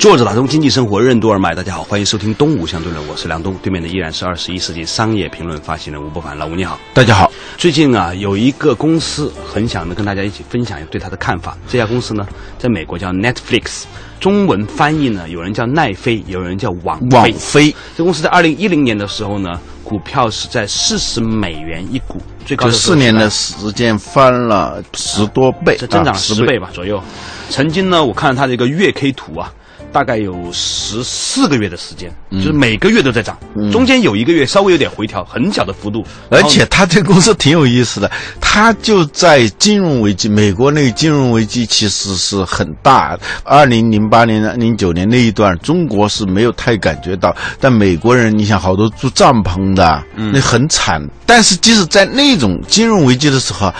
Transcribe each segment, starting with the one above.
坐着打通经济生活任督二脉，大家好，欢迎收听东吴相对论，我是梁东，对面的依然是二十一世纪商业评论发行人吴伯凡，老吴你好，大家好。最近啊，有一个公司很想呢跟大家一起分享一下对它的看法。这家公司呢，在美国叫 Netflix，中文翻译呢，有人叫奈飞，有人叫网网飞。这公司在二零一零年的时候呢，股票是在四十美元一股，最高这四年的时间翻了十多倍，这增长十倍吧左右。曾经呢，我看了它的一个月 K 图啊。大概有十四个月的时间，就是每个月都在涨，中间有一个月稍微有点回调，很小的幅度。而且他这公司挺有意思的，他就在金融危机，美国那个金融危机其实是很大。二零零八年、零九年那一段，中国是没有太感觉到，但美国人，你想好多住帐篷的，那很惨。但是即使在那种金融危机的时候。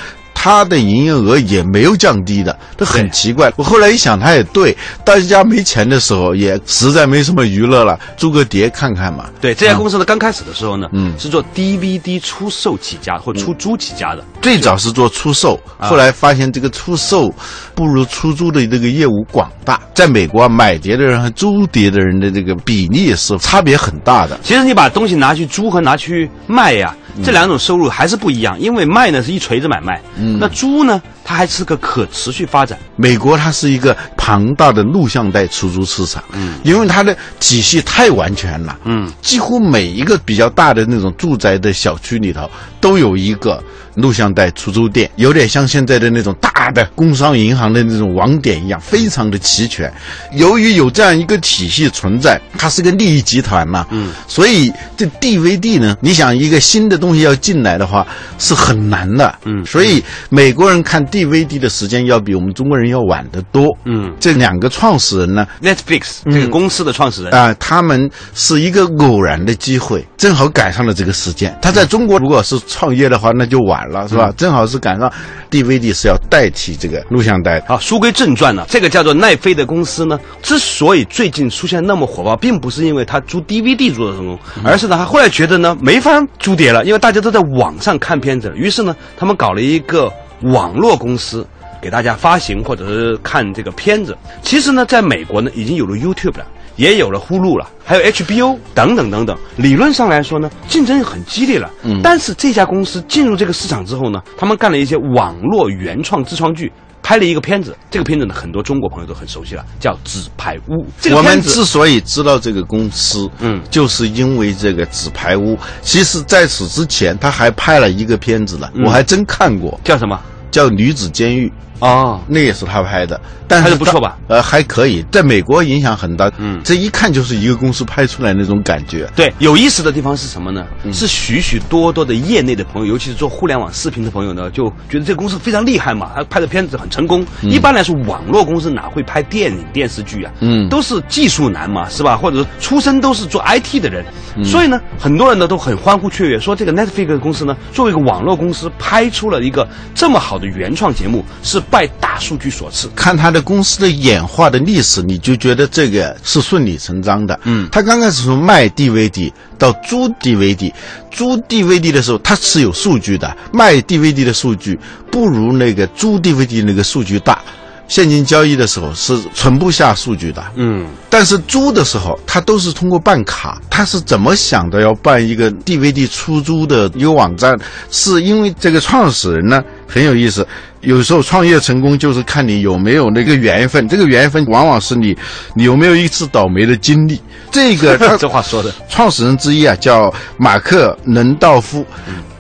他的营业额也没有降低的，这很奇怪。我后来一想，他也对，大家没钱的时候，也实在没什么娱乐了，租个碟看看嘛。对，这家公司呢，刚开始的时候呢，嗯，是做 DVD 出售起家或出租起家的。最早是做出售，后来发现这个出售不如出租的这个业务广大。在美国，买碟的人和租碟的人的这个比例是差别很大的。其实你把东西拿去租和拿去卖呀。这两种收入还是不一样，因为卖呢是一锤子买卖，那租呢它还是个可持续发展。美国它是一个庞大的录像带出租市场，嗯，因为它的体系太完全了，嗯，几乎每一个比较大的那种住宅的小区里头都有一个。录像带出租店有点像现在的那种大的工商银行的那种网点一样，非常的齐全。由于有这样一个体系存在，它是个利益集团嘛，嗯，所以这 DVD 呢，你想一个新的东西要进来的话是很难的，嗯，所以美国人看 DVD 的时间要比我们中国人要晚得多，嗯，这两个创始人呢，Netflix 这个公司的创始人啊，他们是一个偶然的机会，正好赶上了这个时间。他在中国如果是创业的话，那就晚。了是吧？正好是赶上 DVD 是要代替这个录像带。好，书归正传呢，这个叫做奈飞的公司呢，之所以最近出现那么火爆，并不是因为他租 DVD 租的成功，而是呢，他后来觉得呢没法租碟了，因为大家都在网上看片子，于是呢，他们搞了一个网络公司，给大家发行或者是看这个片子。其实呢，在美国呢，已经有了 YouTube 了。也有了呼噜了，还有 HBO 等等等等。理论上来说呢，竞争很激烈了。嗯，但是这家公司进入这个市场之后呢，他们干了一些网络原创自创剧，拍了一个片子。这个片子呢，很多中国朋友都很熟悉了，叫《纸牌屋》。我们之所以知道这个公司，嗯，就是因为这个《纸牌屋》。其实在此之前，他还拍了一个片子呢，我还真看过，叫什么？叫《女子监狱》。哦，那也是他拍的，但是不错吧？呃，还可以，在美国影响很大。嗯，这一看就是一个公司拍出来那种感觉。对，有意思的地方是什么呢？是许许多多的业内的朋友，尤其是做互联网视频的朋友呢，就觉得这个公司非常厉害嘛，他拍的片子很成功。一般来说，网络公司哪会拍电影电视剧啊？嗯，都是技术男嘛，是吧？或者出身都是做 IT 的人，所以呢，很多人呢都很欢呼雀跃，说这个 Netflix 公司呢，作为一个网络公司，拍出了一个这么好的原创节目，是拜大数据。所赐，看他的公司的演化的历史，你就觉得这个是顺理成章的。嗯，他刚开始从卖 DVD 到租 DVD，租 DVD 的时候他是有数据的，卖 DVD 的数据不如那个租 DVD 那个数据大。现金交易的时候是存不下数据的，嗯，但是租的时候，他都是通过办卡。他是怎么想的要办一个 DVD 出租的一个网站？是因为这个创始人呢很有意思。有时候创业成功就是看你有没有那个缘分，这个缘分往往是你你有没有一次倒霉的经历。这个这话说的，创始人之一啊叫马克伦道夫，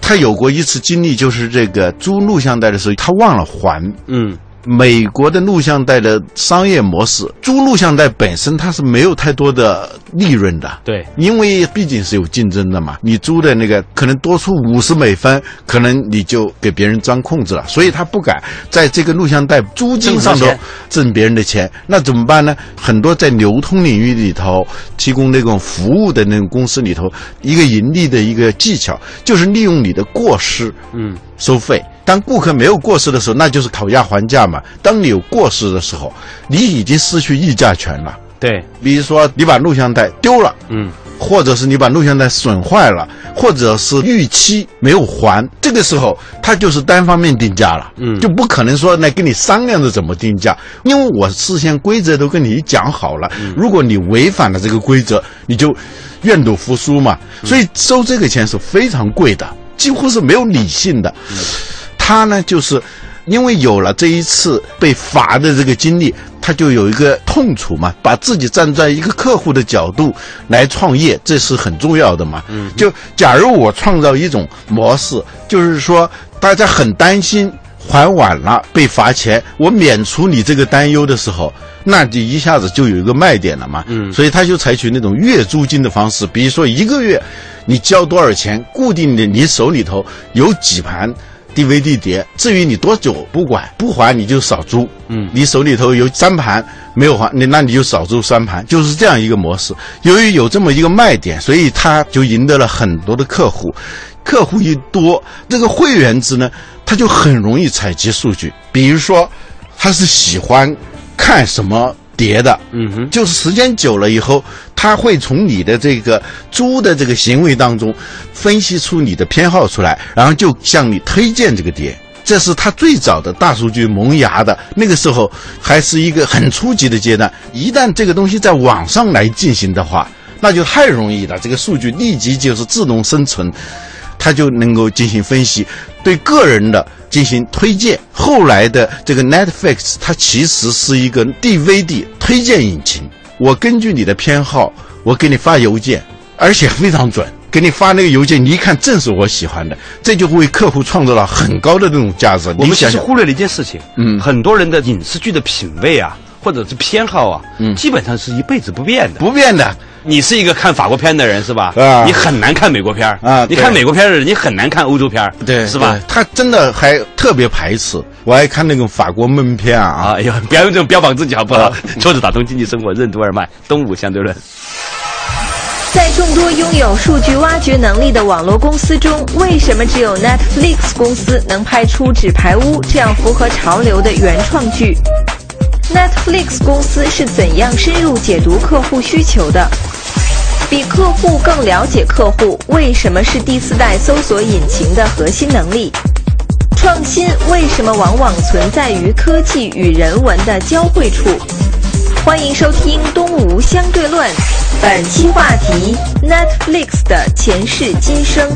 他有过一次经历，就是这个租录像带的时候他忘了还，嗯。美国的录像带的商业模式，租录像带本身它是没有太多的利润的。对因为毕竟是有竞争的嘛，你租的那个可能多出五十美分，可能你就给别人钻空子了，所以他不敢在这个录像带租金上头挣钱挣别人的钱。那怎么办呢？很多在流通领域里头提供那种服务的那种公司里头，一个盈利的一个技巧就是利用你的过失，嗯，收费。当顾客没有过失的时候，那就是讨价还价嘛。当你有过失的时候，你已经失去议价权了。对，比如说，你把录像带丢了，嗯，或者是你把录像带损坏了，或者是逾期没有还，这个时候他就是单方面定价了，嗯。就不可能说来跟你商量着怎么定价，因为我事先规则都跟你讲好了，如果你违反了这个规则，你就愿赌服输嘛，所以收这个钱是非常贵的，几乎是没有理性的。他呢，就是因为有了这一次被罚的这个经历，他就有一个痛楚嘛，把自己站在一个客户的角度来创业，这是很重要的嘛。嗯，就假如我创造一种模式，就是说大家很担心还晚了被罚钱，我免除你这个担忧的时候。那就一下子就有一个卖点了嘛，嗯，所以他就采取那种月租金的方式，比如说一个月你交多少钱，固定的你手里头有几盘 DVD 碟，至于你多久不管，不还你就少租。嗯，你手里头有三盘没有还，你那你就少租三盘，就是这样一个模式。由于有这么一个卖点，所以他就赢得了很多的客户。客户一多，这个会员制呢，他就很容易采集数据。比如说，他是喜欢看什么碟的，嗯哼，就是时间久了以后，他会从你的这个猪的这个行为当中分析出你的偏好出来，然后就向你推荐这个碟。这是他最早的大数据萌芽的那个时候，还是一个很初级的阶段。一旦这个东西在网上来进行的话，那就太容易了。这个数据立即就是自动生成，它就能够进行分析，对个人的进行推荐。后来的这个 Netflix，它其实是一个 DVD 推荐引擎。我根据你的偏好，我给你发邮件，而且非常准。给你发那个邮件，你一看正是我喜欢的，这就为客户创造了很高的这种价值。我们其你想想，实忽略了一件事情，嗯很多人的影视剧的品味啊，或者是偏好啊，嗯基本上是一辈子不变的。不变的，你是一个看法国片的人是吧？啊你很难看美国片儿啊你看美国片的人，你很难看欧洲片对，是吧？？他真的还特别排斥。我爱看那种法国闷片啊，啊，哎呀，不要用这种标榜自己好不好？桌子打通经济生活任督二脉，东吴相对论。在众多拥有数据挖掘能力的网络公司中，为什么只有 Netflix 公司能拍出《纸牌屋》这样符合潮流的原创剧？Netflix 公司是怎样深入解读客户需求的？比客户更了解客户，为什么是第四代搜索引擎的核心能力？创新为什么往往存在于科技与人文的交汇处？欢迎收听《东吴相对论》，本期话题：Netflix 的前世今生。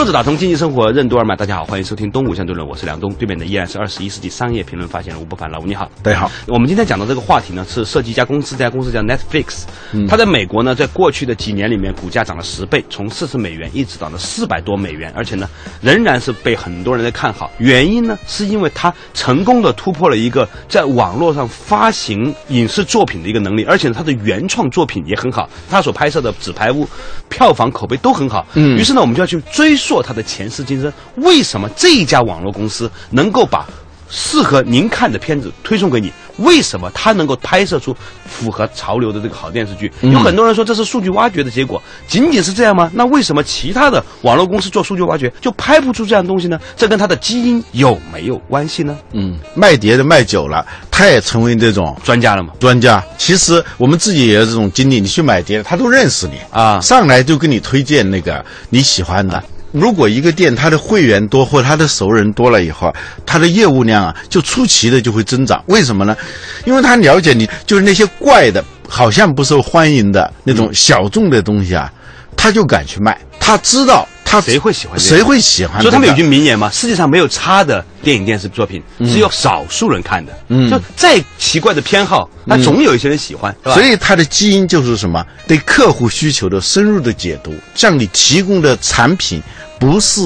作者打通经济生活任督二脉，大家好，欢迎收听东吴相对论，我是梁东，对面的依然是二十一世纪商业评论发现人吴伯凡，老吴你好。大家好。我们今天讲的这个话题呢，是涉及一家公司，这家公司叫 Netflix，、它在美国呢，在过去的几年里面，股价涨了十倍，从四十美元一直涨到四百多美元，而且呢，仍然是被很多人在看好。原因呢，是因为它成功的突破了一个在网络上发行影视作品的一个能力，而且呢，它的原创作品也很好，它所拍摄的《纸牌屋》票房口碑都很好。嗯于是呢，我们就要去追溯它的前世今生，为什么这一家网络公司能够把适合您看的片子推送给你。为什么它能够拍摄出符合潮流的这个好电视剧？有很多人说这是数据挖掘的结果，仅仅是这样吗？那为什么其他的网络公司做数据挖掘就拍不出这样东西呢？这跟它的基因有没有关系呢？嗯，卖碟的卖久了，他也成为这种专家了吗？专家。其实我们自己也有这种经历，你去买碟，他都认识你啊上来就跟你推荐那个你喜欢的。如果一个店它的会员多或它的熟人多了以后，它的业务量啊就出奇的就会增长。为什么呢？因为他了解你，就是那些怪的、好像不受欢迎的那种小众的东西啊，他就敢去卖。他知道他谁会喜欢谁会喜欢。所以他们有句名言嘛：世界上没有差的电影电视作品，只有少数人看的。嗯就再奇怪的偏好，那总有一些人喜欢，所以它的基因就是什么？对客户需求的深入的解读，向你提供的产品不是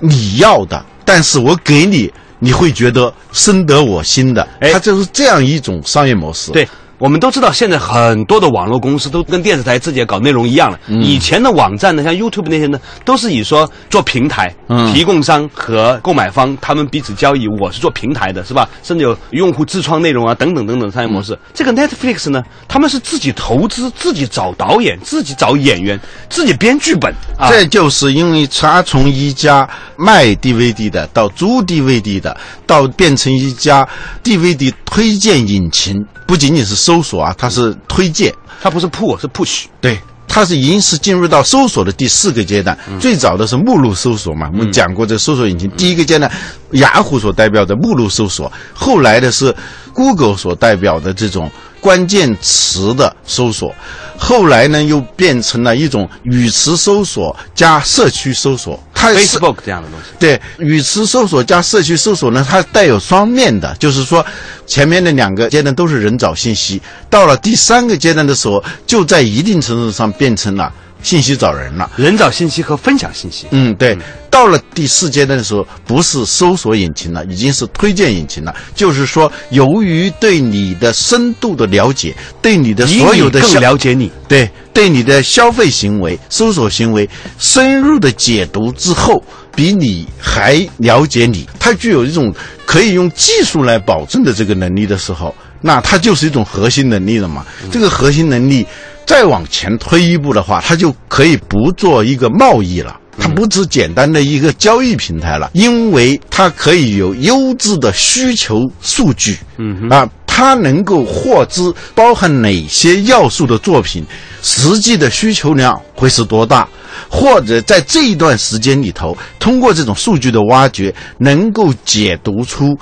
你要的，但是我给你，你会觉得深得我心的。哎它就是这样一种商业模式。对，我们都知道，现在很多的网络公司都跟电视台自己搞内容一样了。嗯以前的网站呢，像 YouTube 那些呢，都是以说做平台，嗯提供商和购买方他们彼此交易，我是做平台的，是吧？甚至有用户自创内容啊，等等等等商业模式。嗯这个 Netflix 呢，他们是自己投资，自己找导演，自己找演员，自己编剧本啊。这就是因为他从一家卖 DVD 的到租 DVD 的，到变成一家 DVD 推荐引擎，不仅仅是搜索啊，它是推荐。它不是 pull，是 push。对，它是已经是进入到搜索的第四个阶段。最早的是目录搜索嘛，我们讲过这搜索引擎。第一个阶段，雅虎所代表的目录搜索，后来的是 Google 所代表的这种关键词的搜索，后来呢又变成了一种语词搜索加社区搜索。它 Facebook 这样的东西。对，语词搜索加社区搜索呢，它带有双面的，就是说，前面的两个阶段都是人找信息，到了第三个阶段的时候，就在一定程度上变成了信息找人了。人找信息和分享信息。嗯，对，到了第四阶段的时候，不是搜索引擎了，已经是推荐引擎了。就是说，由于对你的深度的了解，对你的所有的更了解你。对对你的消费行为、搜索行为深入的解读之后，比你还了解你，它具有一种可以用技术来保证的这个能力的时候，那它就是一种核心能力了嘛。这个核心能力再往前推一步的话，它就可以不做一个贸易了。它不只简单的一个交易平台了，因为它可以有优质的需求数据，嗯啊，他能够获知包含哪些要素的作品，实际的需求量会是多大，或者在这一段时间里头，通过这种数据的挖掘，能够解读出。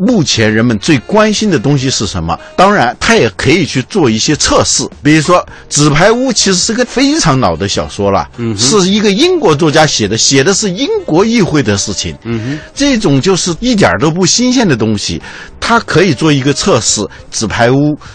目前人们最关心的东西是什么？当然，他也可以去做一些测试，比如说《纸牌屋》其实是个非常老的小说了，嗯，是一个英国作家写的，写的是英国议会的事情，嗯哼，这种就是一点儿都不新鲜的东西，它可以做一个测试。《纸牌屋》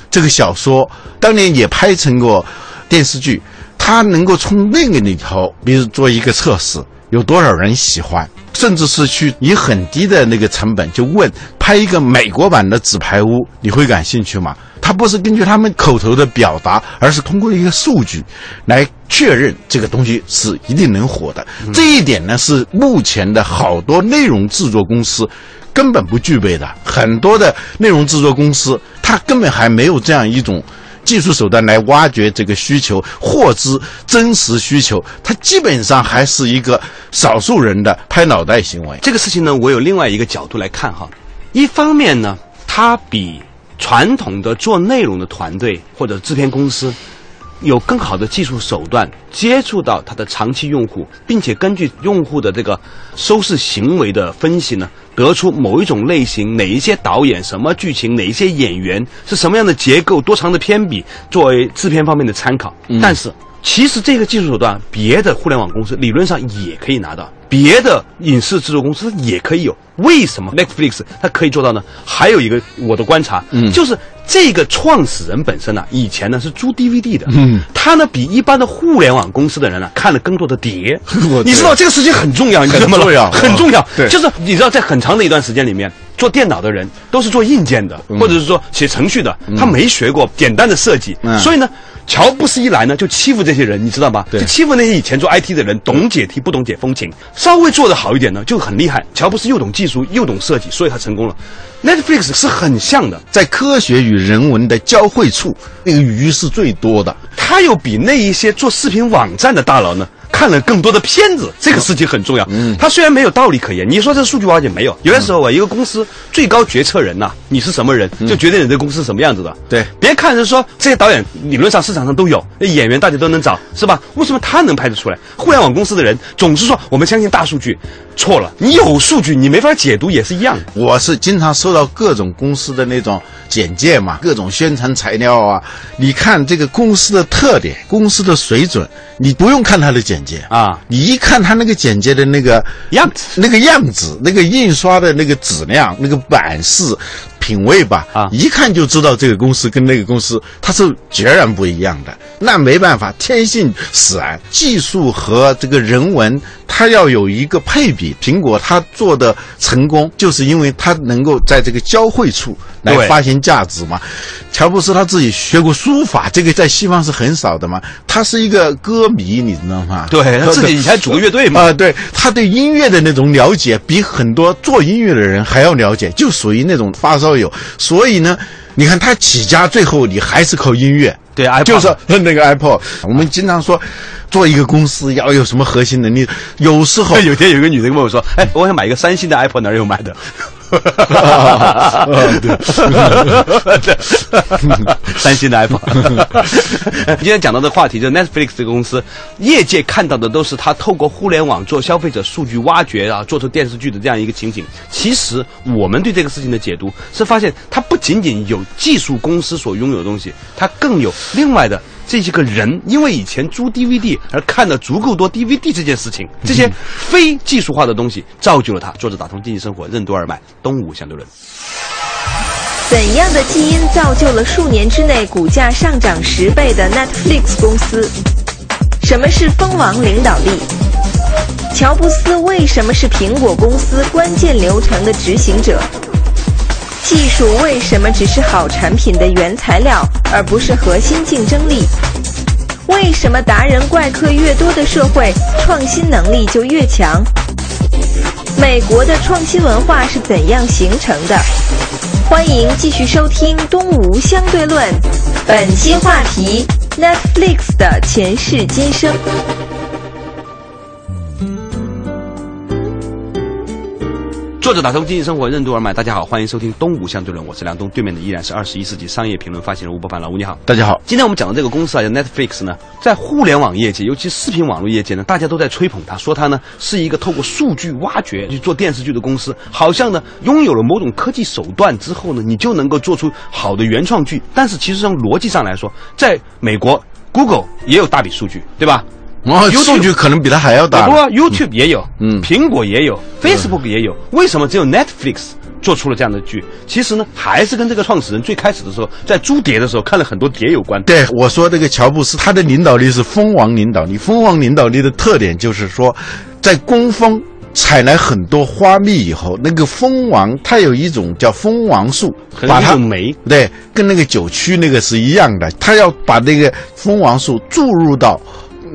这个小说当年也拍成过电视剧，它能够从那个里头，比如做一个测试，有多少人喜欢，甚至是去以很低的那个成本就问拍一个美国版的《纸牌屋》，你会感兴趣吗？他不是根据他们口头的表达，而是通过一个数据来确认这个东西是一定能火的。这一点呢，是目前的好多内容制作公司根本不具备的。很多的内容制作公司，它根本还没有这样一种。技术手段来挖掘这个需求，获知真实需求，它基本上还是一个少数人的拍脑袋行为。这个事情呢，我有另外一个角度来看哈。一方面呢，它比传统的做内容的团队或者制片公司有更好的技术手段接触到它的长期用户，并且根据用户的这个收视行为的分析呢，得出某一种类型、哪一些导演、什么剧情、哪一些演员是什么样的结构、多长的篇比，作为制片方面的参考。但是。其实这个技术手段，别的互联网公司理论上也可以拿到，别的影视制作公司也可以有。为什么 Netflix 它可以做到呢？还有一个我的观察，嗯，就是这个创始人本身呢、以前呢是租 DVD 的，嗯，他呢比一般的互联网公司的人呢看了更多的碟，你知道这个事情很重要，你知道吗？很重要很重要。对。就是你知道，在很长的一段时间里面，做电脑的人都是做硬件的，或者是说写程序的，他没学过简单的设计，嗯。所以呢。乔布斯一来呢，就欺负这些人，你知道吧？对就欺负那些以前做 IT 的人，懂解题不懂解风情，稍微做得好一点呢，就很厉害。乔布斯又懂技术又懂设计，所以他成功了。Netflix 是很像的，在科学与人文的交汇处，那个鱼是最多的。他又比那一些做视频网站的大佬呢。看了更多的片子，这个事情很重要。嗯，他虽然没有道理可言，你说这数据挖掘没有？有的时候啊，一个公司最高决策人呐、你是什么人，就决定你这个公司是什么样子的。对别看人说这些导演理论上市场上都有，演员大家都能找，是吧？为什么他能拍得出来？互联网公司的人总是说我们相信大数据，错了，你有数据你没法解读也是一样的。我是经常收到各种公司的那种简介嘛，各种宣传材料啊。你看这个公司的特点、公司的水准，你不用看他的简介啊你一看他那个简介的那个样子那个样子、那个印刷的那个质量、那个版式、品味吧，啊一看就知道这个公司跟那个公司它是截然不一样的。那没办法，天性使然，技术和这个人文，它要有一个配比。苹果它做的成功，就是因为它能够在这个交汇处来发现价值嘛。乔布斯他自己学过书法，这个在西方是很少的嘛。他是一个歌迷，你知道吗？对他自己以前组过乐队嘛啊、对，他对音乐的那种了解，比很多做音乐的人还要了解，就属于那种发烧有。所以呢，你看他起家，最后你还是靠音乐。对就是 那个 Apple。我们经常说，做一个公司要有什么核心能力，有时候 有天有一个女的跟我说：“哎，我想买一个三星的 Apple，哪儿有买的？”对，三星的 iPod。今天讲到的话题就是 Netflix 这个公司，业界看到的都是它透过互联网做消费者数据挖掘啊，做出电视剧的这样一个情景。其实我们对这个事情的解读是发现，它不仅仅有技术公司所拥有的东西，它更有另外的。这些个人因为以前租 DVD 而看了足够多 DVD 这件事情，这些非技术化的东西造就了他做着打通经济生活任督二脉东吴相对论。怎样的基因造就了数年之内股价上涨十倍的 Netflix 公司？什么是蜂王领导力？乔布斯为什么是苹果公司关键流程的执行者？技术为什么只是好产品的原材料，而不是核心竞争力？为什么达人怪客越多的社会，创新能力就越强？美国的创新文化是怎样形成的？欢迎继续收听《东吴相对论》，本期话题：Netflix 的前世今生。作者打通经济生活任督二脉，大家好，欢迎收听东吴相对论，我是梁东，对面的依然是二十一世纪商业评论发行人吴伯凡，老吴你好。大家好，今天我们讲的这个公司啊，叫 Netflix 呢，在互联网业界，尤其视频网络业界呢，大家都在吹捧它，说它呢是一个透过数据挖掘去做电视剧的公司，好像呢拥有了某种科技手段之后呢，你就能够做出好的原创剧。但是其实从逻辑上来说，在美国，Google 也有大笔数据，对吧？哦，YouTube 数据可能比他还要大不。过 YouTube 也有，嗯苹果也有，Facebook 也有，为什么只有 Netflix 做出了这样的剧？其实呢，还是跟这个创始人最开始的时候在租碟的时候看了很多碟有关。对我说，这个乔布斯他的领导力是蜂王领导力。蜂王领导力的特点就是说，在工蜂采来很多花蜜以后，那个蜂王它有一种叫蜂王术，可能一把它种酶对，跟那个酒曲那个是一样的，它要把那个蜂王素注入到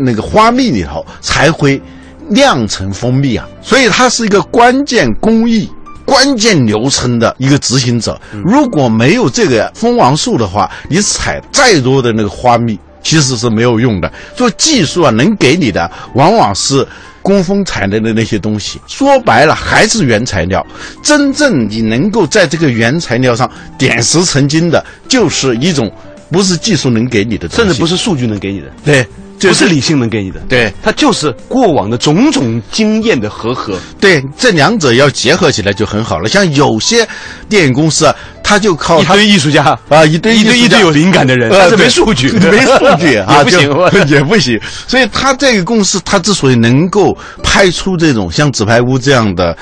那个花蜜里头，才会酿成蜂蜜啊。所以它是一个关键工艺。关键流程的一个执行者，如果没有这个蜂王素的话，你采再多的那个花蜜其实是没有用的。做技术啊，能给你的往往是工蜂采来的那些东西。说白了，还是原材料。真正你能够在这个原材料上点石成金的，就是一种不是技术能给你的，甚至不是数据能给你的，对，就不是理性能给你的，对它就是过往的种种经验的和合。对，这两者要结合起来就很好了。像有些电影公司啊，他就靠他一堆艺术家啊，一堆一堆一堆有灵感的人，呃但是没数据，没数据 啊，不行。也不行。所以他这个公司，他之所以能够拍出这种像《纸牌屋》这样的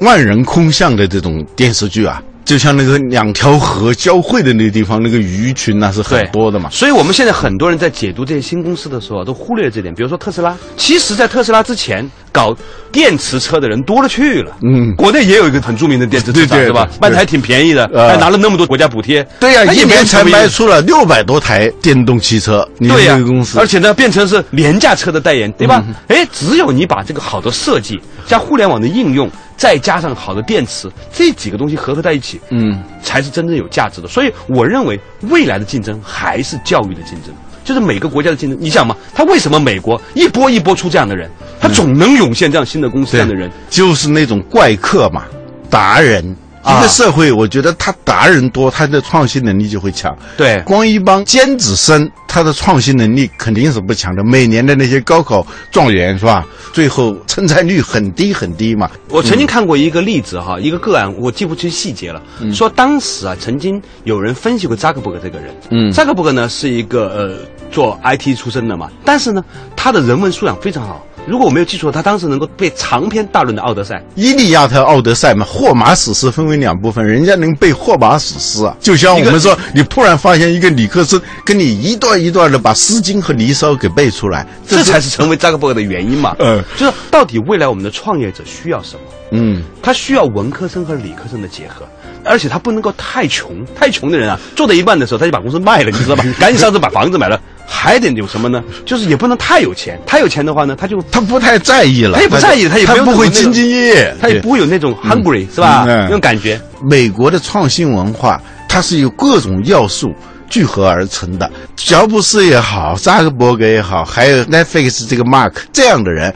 万人空巷的这种电视剧啊，就像那个两条河交汇的那个地方，那个鱼群那是很多的嘛。所以我们现在很多人在解读这些新公司的时候啊，都忽略了这点。比如说特斯拉，其实，在特斯拉之前搞电池车的人多了去了。嗯国内也有一个很著名的电池车厂，对吧？卖的还挺便宜的，呃还拿了那么多国家补贴。对呀、一年才卖出了六百多台电动汽车。你对呀、这个公司，而且呢，变成是廉价车的代言，对吧？哎、只有你把这个好的设计加互联网的应用，再加上好的电池，这几个东西合合在一起，嗯，才是真正有价值的。所以我认为未来的竞争还是教育的竞争，就是每个国家的竞争。你想嘛，他为什么美国一波一波出这样的人，他总能涌现这样新的公司这样的人？就是那种怪客嘛，达人。啊一个社会，我觉得他达人多，他的创新能力就会强。对光一帮尖子生，他的创新能力肯定是不强的。每年的那些高考状元是吧？最后成才率很低很低嘛。我曾经看过一个例子哈，一个个案，我记不清细节了。说当时啊，曾经有人分析过扎克伯格这个人。嗯扎克伯格呢是一个呃做 IT 出身的嘛，但是呢，他的人文素养非常好。如果我没有记错，他当时能够背长篇大论的《奥德赛》。伊利亚特、奥德赛嘛，霍马史诗分为两部分，人家能背霍马史诗啊，就像我们说，你突然发现一个理科生跟你一段一段的把《诗经》和《离骚》给背出来，这才是成为扎克伯格的原因嘛。嗯 就是到底未来我们的创业者需要什么？嗯，他需要文科生和理科生的结合，而且他不能够太穷，太穷的人啊，做到一半的时候他就把公司卖了，你知道吧？赶紧上市把房子买了，还得有什么呢？就是也不能太有钱，太有钱的话呢，他就他不太在意了，他也不在意他也不他不会兢兢业业，他也不会有那种 hungry、是吧？嗯那种感觉。美国的创新文化，它是由各种要素聚合而成的。乔布斯也好，扎克伯格也好，还有 Netflix 这个 Mark 这样的人，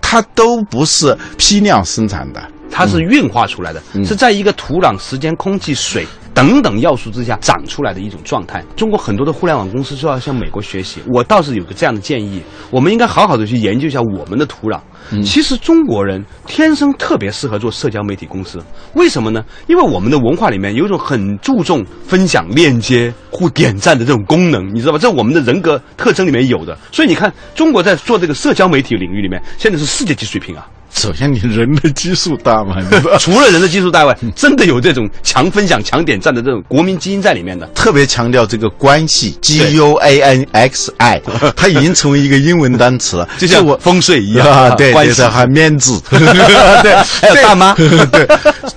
他都不是批量生产的。它是运化出来的，是在一个土壤、时间、空气、水等等要素之下长出来的一种状态。中国很多的互联网公司就要向美国学习，我倒是有个这样的建议，我们应该好好的去研究一下我们的土壤。其实中国人天生特别适合做社交媒体公司，为什么呢？因为我们的文化里面有一种很注重分享、链接、互点赞的这种功能，你知道吧？这我们的人格特征里面有的。所以你看，中国在做这个社交媒体领域里面，现在是世界级水平啊。首先，你人的基数大嘛，除了人的基数大外，真的有这种强分享、强点赞的这种国民基因在里面的。特别强调这个关系，G U A N X I，它已经成为一个英文单词了，就像我风水一样。啊，对对，关系。这还面子，对，还有 大妈。对，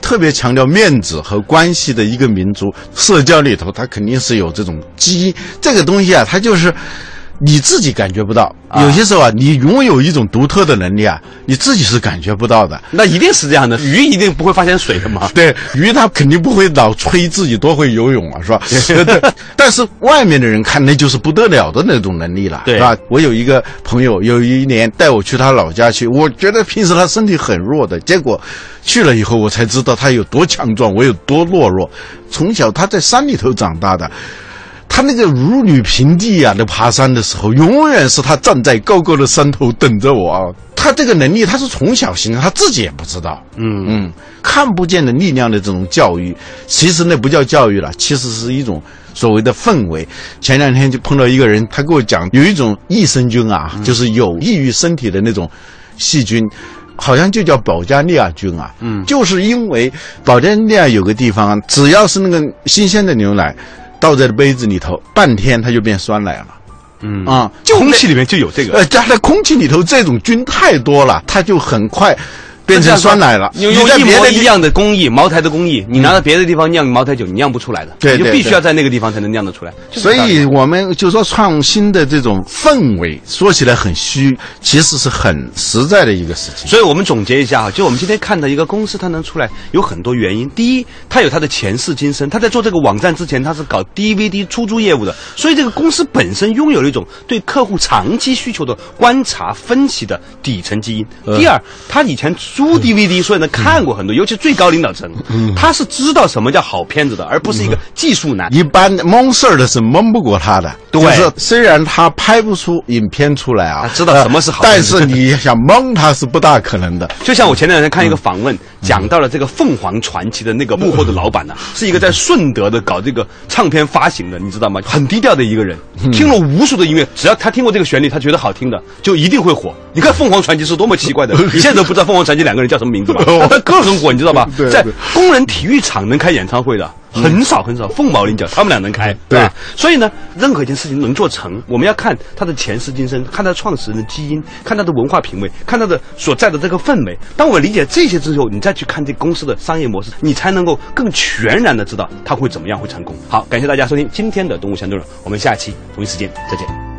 特别强调面子和关系的一个民族，社交里头它肯定是有这种基因，这个东西啊，它就是。你自己感觉不到，有些时候啊，你拥有一种独特的能力啊，你自己是感觉不到的。那一定是这样的，鱼一定不会发现水的嘛。对鱼，它肯定不会老吹自己多会游泳啊，是吧？但是外面的人看，那就是不得了的那种能力了，对是吧？我有一个朋友，有一年带我去他老家去，我觉得平时他身体很弱的，结果去了以后，我才知道他有多强壮，我有多懦弱。从小他在山里头长大的。他那个如履平地啊，那爬山的时候，永远是他站在高高的山头等着我啊。他这个能力，他是从小形成，他自己也不知道。嗯嗯，看不见的力量的这种教育，其实那不叫教育了，其实是一种所谓的氛围。前两天就碰到一个人，他给我讲，有一种益生菌啊，就是有益于身体的那种细菌。好像就叫保加利亚菌啊，嗯，就是因为保加利亚有个地方啊，只要是那个新鲜的牛奶，倒在杯子里头，半天它就变酸奶了。嗯啊，空气里面就有这个。呃，加在空气里头，这种菌太多了，它就很快变成酸奶了。用用一模一样的工艺，茅台的工艺，你拿到别的地方酿茅台酒，你酿不出来的。对对你就必须要在那个地方才能酿得出来。所以我们就说创新的这种氛围，说起来很虚，其实是很实在的一个事情。所以我们总结一下哈，就我们今天看到一个公司，它能出来有很多原因。第一，它有它的前世今生，它在做这个网站之前，它是搞 DVD 出租业务的，所以这个公司本身拥有了一种对客户长期需求的观察分析的底层基因。第二，它以前租 DVD，所以呢看过很多，尤其最高领导层，他是知道什么叫好片子的，而不是一个技术男。一般蒙事儿的是蒙不过他的，对。就是虽然他拍不出影片出来啊，他知道什么是好片但是你想蒙他是不大可能的。就像我前两天看一个访问，讲到了这个凤凰传奇的那个幕后的老板呢、是一个在顺德的搞这个唱片发行的，你知道吗？很低调的一个人，听了无数的音乐，只要他听过这个旋律，他觉得好听的，就一定会火。你看凤凰传奇是多么奇怪的，你现在都不知道凤凰传奇两个人叫什么名字吧？但他歌很火，你知道吧 对？在工人体育场能开演唱会的。很少很少，凤毛麟角，他们俩能开，对吧？所以呢，任何一件事情能做成，我们要看他的前世今生，看他创始人的基因，看他的文化品味，看他的所在的这个氛围。当我理解这些之后，你再去看这公司的商业模式，你才能够更全然的知道他会怎么样会成功。好，感谢大家收听今天的《动物相对论》，我们下期同一时间再见。